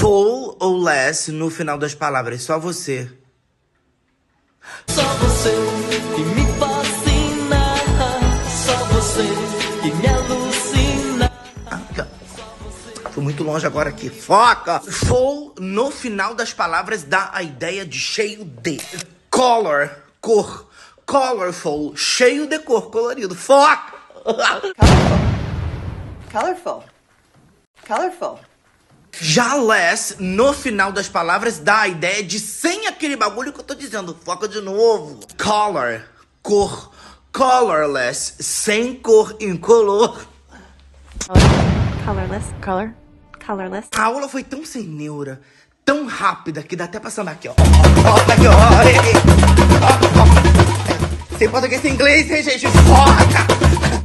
Full ou less no final das palavras, só você. Só você que me fascina, só você que me alucina. Ah. Fui muito longe agora aqui. Foca! Full no final das palavras dá a ideia de cheio de. Color, cor. Colorful, cheio de cor, colorido. Foca! Colorful. Colorful. Já less, no final das palavras, dá a ideia de sem aquele bagulho que eu tô dizendo. Foca de novo. Color, cor. Colorless, sem cor, incolor. Colorless. Color. Colorless. A aula foi tão sem neura, tão rápida, que dá até pra sambar aqui, ó. Ó, tá aqui, ó. Sem português, sem inglês, hein, gente? Foca!